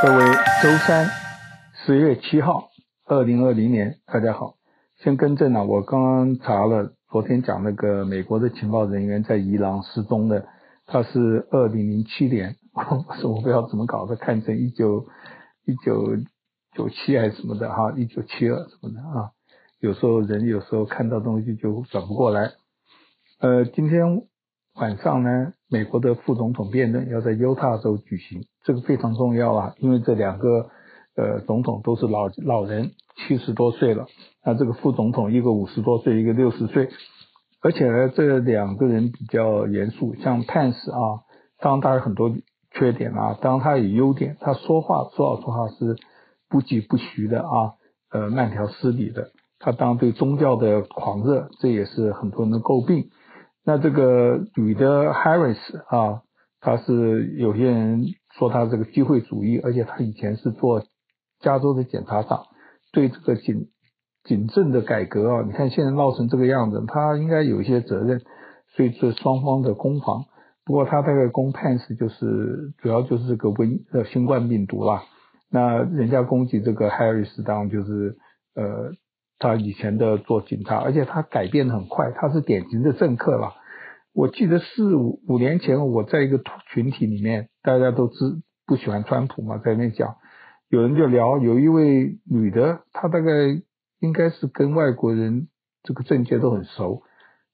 各位，周三，十月七号，二零二零年，大家好。先更正了，我刚刚查了，昨天讲那个美国的情报人员在伊朗失踪的，他是二零零七年，我说我不知道怎么搞的，看成一九一九九七还是什么的哈，一九七二什么的啊。有时候人有时候看到东西就转不过来。呃，今天晚上呢，美国的副总统辩论要在犹他州举行。这个非常重要啊，因为这两个呃总统都是老老人，七十多岁了。那这个副总统一个五十多岁，一个六十岁，而且呢，这两个人比较严肃。像潘斯啊，当然他有很多缺点啊，当然他有优点，他说话说老实话是不疾不徐的啊，呃，慢条斯理的。他当然对宗教的狂热，这也是很多人的诟病。那这个女的 Harris 啊，她是有些人。说她这个机会主义，而且她以前是做加州的检察长，对这个警警政的改革啊，你看现在闹成这个样子，她应该有一些责任。所以这双方的攻防，不过他大概攻 Pence 就是主要就是这个瘟呃新冠病毒啦。那人家攻击这个 Harris 当就是呃他以前的做警察，而且他改变得很快，他是典型的政客啦。我记得四五五年前，我在一个群体里面，大家都知不喜欢川普嘛，在那讲，有人就聊，有一位女的，她大概应该是跟外国人这个政界都很熟，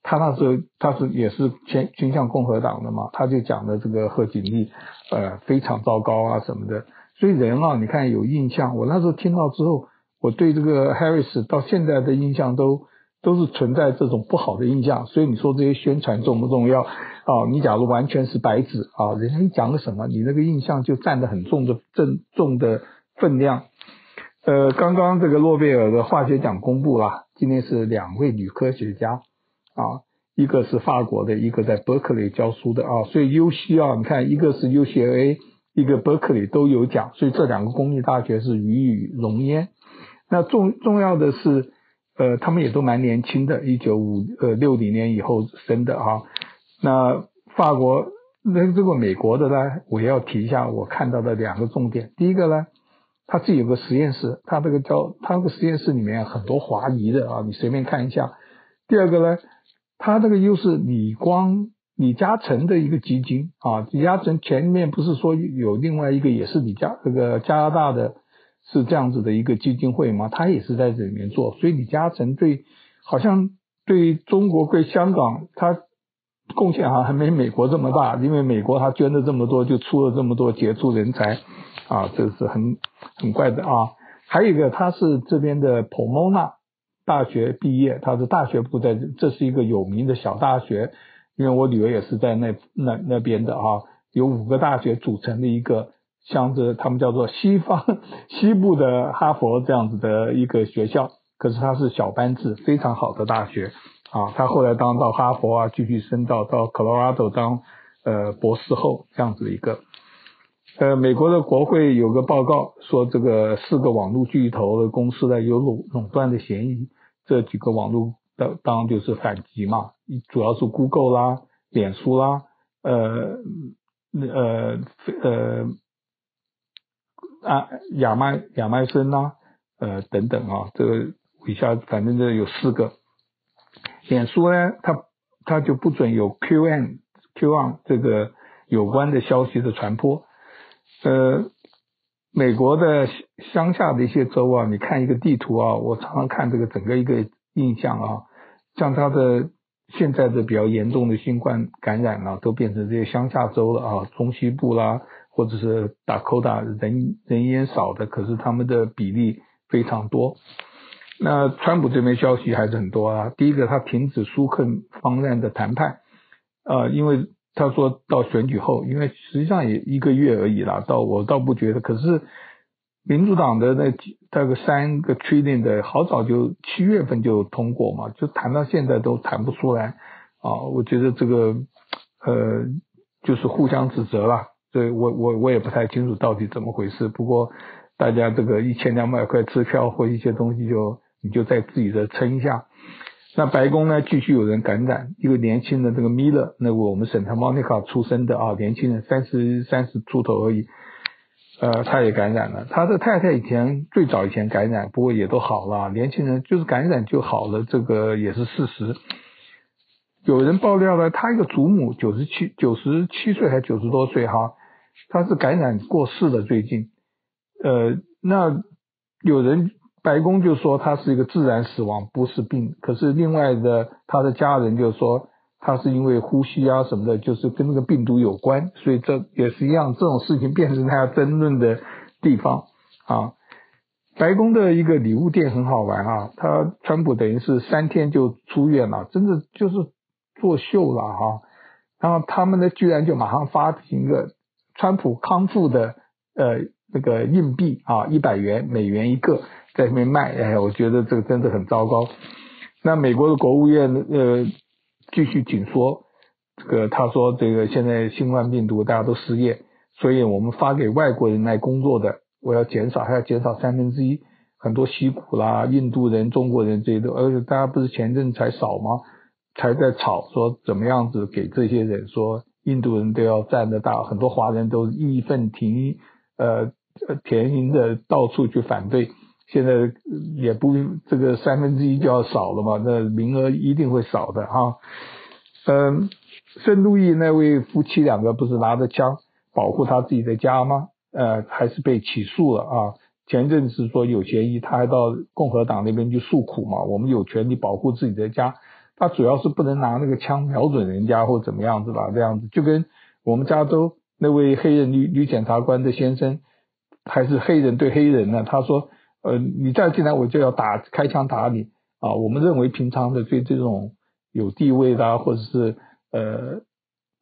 她那时候她是也是偏倾向共和党的嘛，她就讲的这个贺锦丽，呃，非常糟糕啊什么的，所以人啊，你看有印象，我那时候听到之后，我对这个 Harris 到现在的印象都。都是存在这种不好的印象，所以你说这些宣传重不重要啊？你假如完全是白纸啊，人家一讲个什么，你那个印象就占得很重的正重的分量。呃，刚刚这个诺贝尔的化学奖公布了，今天是两位女科学家啊，一个是法国的，一个在伯克利教书的啊，所以 UC 啊，你看一个是 UCLA，一个伯克利都有奖，所以这两个公立大学是与有荣焉。那重重要的是。呃，他们也都蛮年轻的，一九五呃六零年以后生的哈。那法国那这个美国的呢，我要提一下我看到的两个重点。第一个呢，他自己有个实验室，他这个叫他这个实验室里面很多华裔的啊，你随便看一下。第二个呢，他这个又是李光李嘉诚的一个基金啊，李嘉诚前面不是说有另外一个也是李嘉这个加拿大的。是这样子的一个基金会吗？他也是在这里面做，所以李嘉诚对好像对中国、对香港，他贡献好像还没美国这么大，因为美国他捐了这么多，就出了这么多杰出人才啊，这是很很怪的啊。还有一个，他是这边的 Pomona 大学毕业，他是大学部在这，这是一个有名的小大学，因为我女儿也是在那那那边的啊，有五个大学组成的一个。像这他们叫做西方 西部的哈佛这样子的一个学校，可是它是小班制，非常好的大学啊。他后来当到哈佛啊，继续升到到科罗拉多当呃博士后这样子的一个。呃，美国的国会有个报告说，这个四个网络巨头的公司呢有垄垄断的嫌疑。这几个网络当当就是反击嘛，主要是 Google 啦、脸书啦、呃呃呃。啊，亚麦亚麦森呐，呃等等啊，这个以下反正这有四个。脸书呢，它它就不准有 Q N Q on 这个有关的消息的传播。呃，美国的乡下的一些州啊，你看一个地图啊，我常常看这个整个一个印象啊，像它的现在的比较严重的新冠感染啊，都变成这些乡下州了啊，中西部啦。或者是达科达人人烟少的，可是他们的比例非常多。那川普这边消息还是很多啊。第一个，他停止苏克方案的谈判，呃，因为他说到选举后，因为实际上也一个月而已啦。到我倒不觉得，可是民主党的那几大概三个 trillion 的，好早就七月份就通过嘛，就谈到现在都谈不出来啊。我觉得这个呃，就是互相指责了。对，我我我也不太清楚到底怎么回事。不过大家这个一千两百块支票或一些东西就，你就在自己的撑一下。那白宫呢，继续有人感染，一个年轻的这个米勒，那个我们圣塔莫尼卡出生的啊，年轻人三十三十出头而已。呃，他也感染了。他的太太以前最早以前感染，不过也都好了。年轻人就是感染就好了，这个也是事实。有人爆料了，他一个祖母九十七九十七岁还九十多岁哈，他是感染过世的最近。呃，那有人白宫就说他是一个自然死亡，不是病。可是另外的他的家人就说。他是因为呼吸啊什么的，就是跟那个病毒有关，所以这也是一样，这种事情变成他要争论的地方啊。白宫的一个礼物店很好玩啊，他川普等于是三天就出院了，真的就是作秀了哈。然后他们呢，居然就马上发行一个川普康复的呃那个硬币啊，一百元美元一个在那边卖，哎，我觉得这个真的很糟糕。那美国的国务院呃。继续紧缩，这个他说这个现在新冠病毒大家都失业，所以我们发给外国人来工作的，我要减少，还要减少三分之一。很多矽谷啦、印度人、中国人这些都，而且大家不是前阵才少吗？才在吵说怎么样子给这些人说印度人都要占得大，很多华人都义愤填膺，呃，填膺的到处去反对。现在也不这个三分之一就要少了嘛，那名额一定会少的哈。嗯，圣路易那位夫妻两个不是拿着枪保护他自己的家吗？呃，还是被起诉了啊。前阵子说有嫌疑，他还到共和党那边去诉苦嘛。我们有权利保护自己的家，他主要是不能拿那个枪瞄准人家或怎么样子吧，这样子就跟我们加州那位黑人女女检察官的先生，还是黑人对黑人呢，他说。呃，你再进来我就要打，开枪打你啊！我们认为平常的对这种有地位的，或者是呃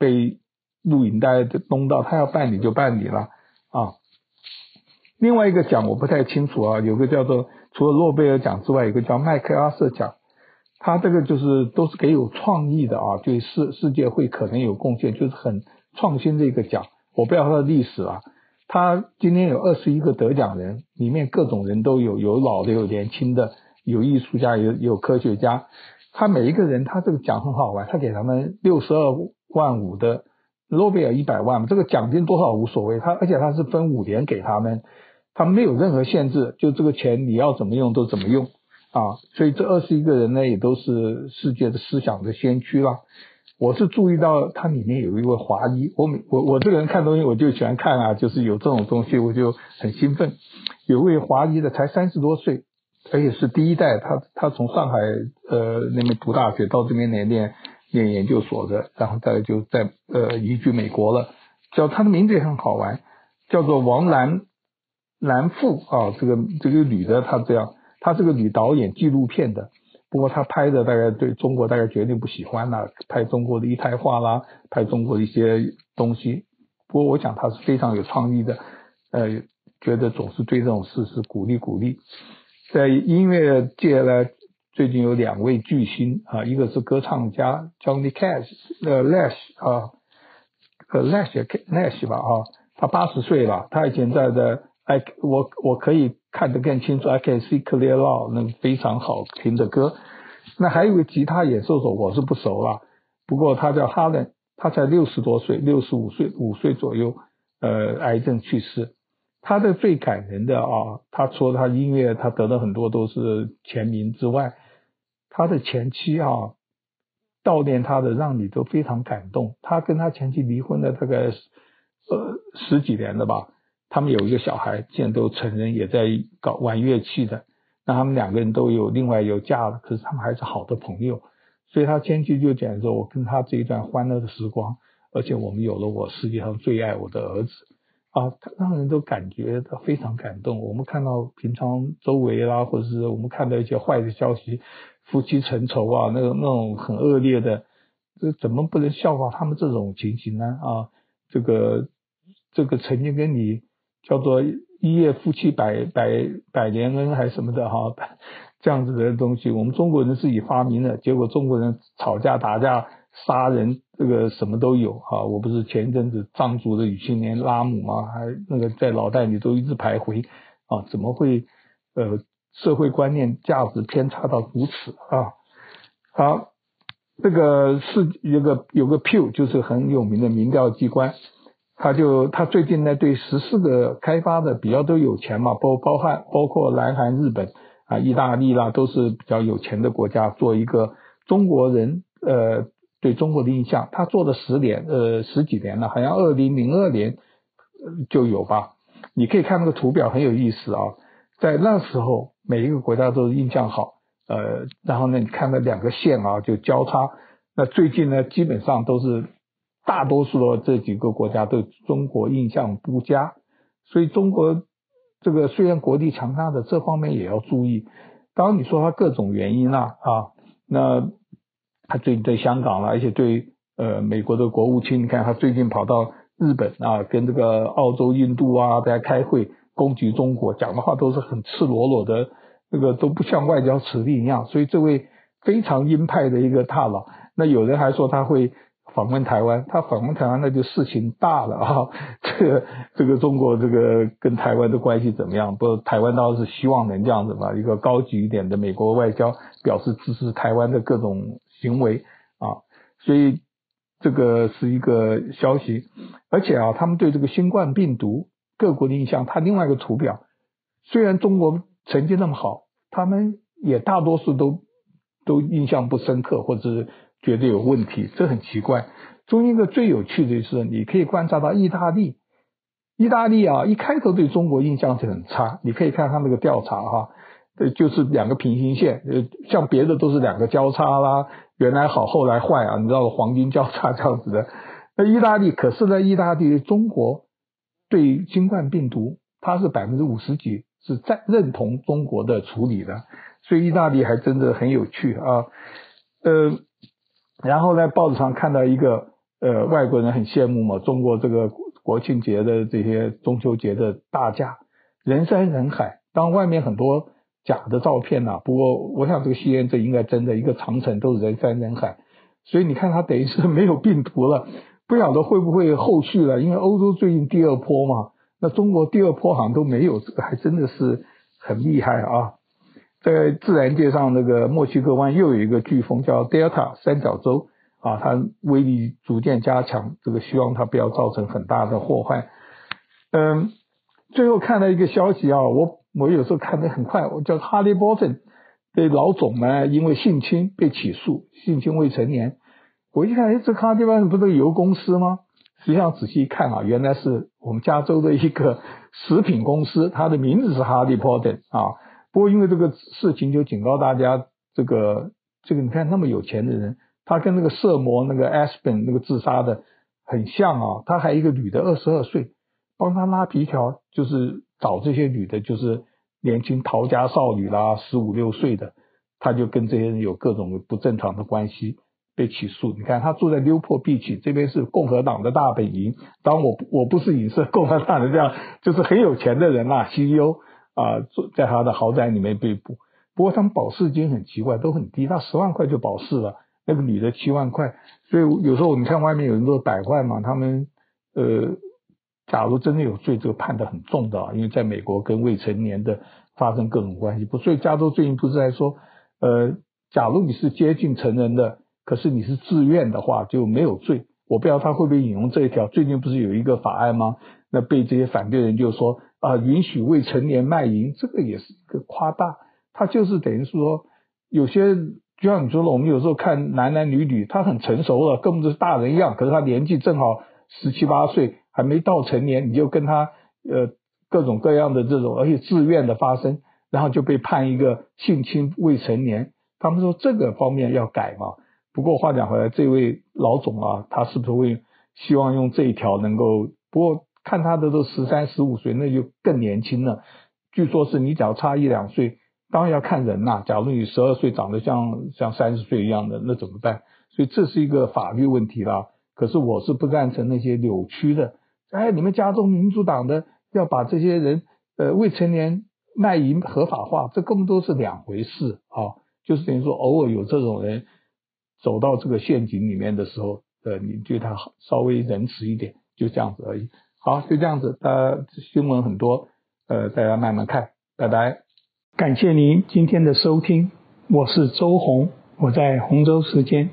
被录影带的东道，他要办理就办理了啊。另外一个奖我不太清楚啊，有个叫做除了诺贝尔奖之外，有个叫麦克阿瑟奖，他这个就是都是给有创意的啊，对世世界会可能有贡献，就是很创新的一个奖。我不知道它的历史啊。他今天有二十一个得奖人，里面各种人都有，有老的，有年轻的，有艺术家，有有科学家。他每一个人，他这个奖很好玩，他给他们六十二万五的诺贝尔一百万，这个奖金多少无所谓。他而且他是分五年给他们，他没有任何限制，就这个钱你要怎么用都怎么用啊。所以这二十一个人呢，也都是世界的思想的先驱啦。我是注意到它里面有一位华裔，我我我这个人看东西我就喜欢看啊，就是有这种东西我就很兴奋。有位华裔的才三十多岁，而且是第一代，他他从上海呃那边读大学到这边来念念研究所的，然后再就在呃移居美国了。叫他的名字也很好玩，叫做王兰兰富啊，这个这个女的她这样，她是个女导演，纪录片的。不过她拍的大概对中国大概绝对不喜欢啦，拍中国的一胎化啦，拍中国的一些东西。不过我想她是非常有创意的，呃，觉得总是对这种事是鼓励鼓励。在音乐界呢，最近有两位巨星啊，一个是歌唱家 Johnny Cash，呃，Nash 啊，呃，Nash Nash 吧啊，他八十岁了，他以前在的。哎，我我可以看得更清楚，I can see clear now，那非常好听的歌。那还有个吉他演奏手，我是不熟了，不过他叫哈伦，他才六十多岁，六十五岁五岁左右，呃，癌症去世。他的最感人的啊，他除了他音乐，他得了很多都是前名之外，他的前妻啊，悼念他的让你都非常感动。他跟他前妻离婚了大概呃十几年了吧。他们有一个小孩，现在都成人，也在搞玩乐器的。那他们两个人都有另外有嫁了，可是他们还是好的朋友。所以他前期就讲说：“我跟他这一段欢乐的时光，而且我们有了我世界上最爱我的儿子啊，他让人都感觉到非常感动。我们看到平常周围啦，或者是我们看到一些坏的消息，夫妻成仇啊，那个那种很恶劣的，这怎么不能效仿他们这种情形呢？啊，这个这个曾经跟你。叫做一夜夫妻百百百年恩还是什么的哈，这样子的东西，我们中国人自己发明的，结果中国人吵架打架杀人，这个什么都有哈。我不是前一阵子藏族的女青年拉姆吗？还那个在脑袋里都一直徘徊啊，怎么会呃社会观念价值偏差到如此啊？好，这个是有个有个 Pew 就是很有名的民调机关。他就他最近呢对十四个开发的比较都有钱嘛，包包含包括南韩、日本啊、意大利啦，都是比较有钱的国家，做一个中国人呃对中国的印象，他做了十年呃十几年了，好像二零零二年就有吧。你可以看那个图表很有意思啊，在那时候每一个国家都印象好，呃，然后呢你看那两个线啊就交叉，那最近呢基本上都是。大多数的这几个国家对中国印象不佳，所以中国这个虽然国力强大的这方面也要注意。当然你说他各种原因啦啊，啊，那他最近在香港了，而且对呃美国的国务卿，你看他最近跑到日本啊，跟这个澳洲、印度啊在开会攻击中国，讲的话都是很赤裸裸的，那个都不像外交辞令一样。所以这位非常鹰派的一个大佬，那有人还说他会。访问台湾，他访问台湾那就事情大了啊！这个这个中国这个跟台湾的关系怎么样？不，台湾倒是希望能这样子嘛，一个高级一点的美国外交表示支持台湾的各种行为啊，所以这个是一个消息。而且啊，他们对这个新冠病毒各国的印象，他另外一个图表，虽然中国成绩那么好，他们也大多数都都印象不深刻，或者是。觉得有问题，这很奇怪。中间一个最有趣的是，你可以观察到意大利，意大利啊，一开头对中国印象就很差。你可以看他那个调查哈，呃，就是两个平行线，呃，像别的都是两个交叉啦，原来好后来坏啊，你知道黄金交叉这样子的。那意大利可是呢，意大利中国对新冠病毒，它是百分之五十几是在认同中国的处理的，所以意大利还真的很有趣啊，呃。然后在报纸上看到一个呃外国人很羡慕嘛，中国这个国庆节的这些中秋节的大假，人山人海。当然外面很多假的照片呐、不过我想这个西安这应该真的，一个长城都是人山人海。所以你看它等于是没有病毒了，不晓得会不会后续了，因为欧洲最近第二波嘛，那中国第二波好像都没有，这个还真的是很厉害啊。在自然界上，那个墨西哥湾又有一个飓风叫 Delta 三角洲啊，它威力逐渐加强，这个希望它不要造成很大的祸害。嗯，最后看到一个消息啊，我我有时候看得很快，我叫哈利波特的老总呢，因为性侵被起诉，性侵未成年。我一看，哎，这哈利波特不是油公司吗？实际上仔细一看啊，原来是我们加州的一个食品公司，它的名字是哈利波特啊。不过，因为这个事情，就警告大家，这个这个，你看那么有钱的人，他跟那个色魔那个 Aspen 那个自杀的很像啊。他还一个女的，二十二岁，帮他拉皮条，就是找这些女的，就是年轻逃家少女啦，十五六岁的，他就跟这些人有各种不正常的关系，被起诉。你看他住在纽波比奇，这边是共和党的大本营。当然我我不是影射共和党的这样，就是很有钱的人啦，CEO。啊，在他的豪宅里面被捕。不过他们保释金很奇怪，都很低，他十万块就保释了。那个女的七万块，所以有时候你看外面有人说百万嘛，他们呃，假如真的有罪，这个判得很重的，因为在美国跟未成年的发生各种关系。不，所以加州最近不是在说，呃，假如你是接近成人的，可是你是自愿的话，就没有罪。我不知道他会不会引用这一条。最近不是有一个法案吗？那被这些反对人就说。啊，允许未成年卖淫，这个也是一个夸大。他就是等于是说，有些就像你说的，我们有时候看男男女女，他很成熟了，根本就是大人一样，可是他年纪正好十七八岁，还没到成年，你就跟他呃各种各样的这种，而且自愿的发生，然后就被判一个性侵未成年。他们说这个方面要改嘛。不过话讲回来，这位老总啊，他是不是会希望用这一条能够？不过。看他的都十三十五岁，那就更年轻了。据说是你只要差一两岁，当然要看人呐、假如你十二岁长得像像三十岁一样的，那怎么办？所以这是一个法律问题啦。可是我是不赞成那些扭曲的。哎，你们加州民主党的要把这些人呃未成年卖淫合法化，这根本都是两回事啊。就是等于说，偶尔有这种人走到这个陷阱里面的时候，呃，你对他稍微仁慈一点，就这样子而已。好，就这样子。呃，新闻很多，呃，大家慢慢看。拜拜，感谢您今天的收听，我是周红，我在洪州时间。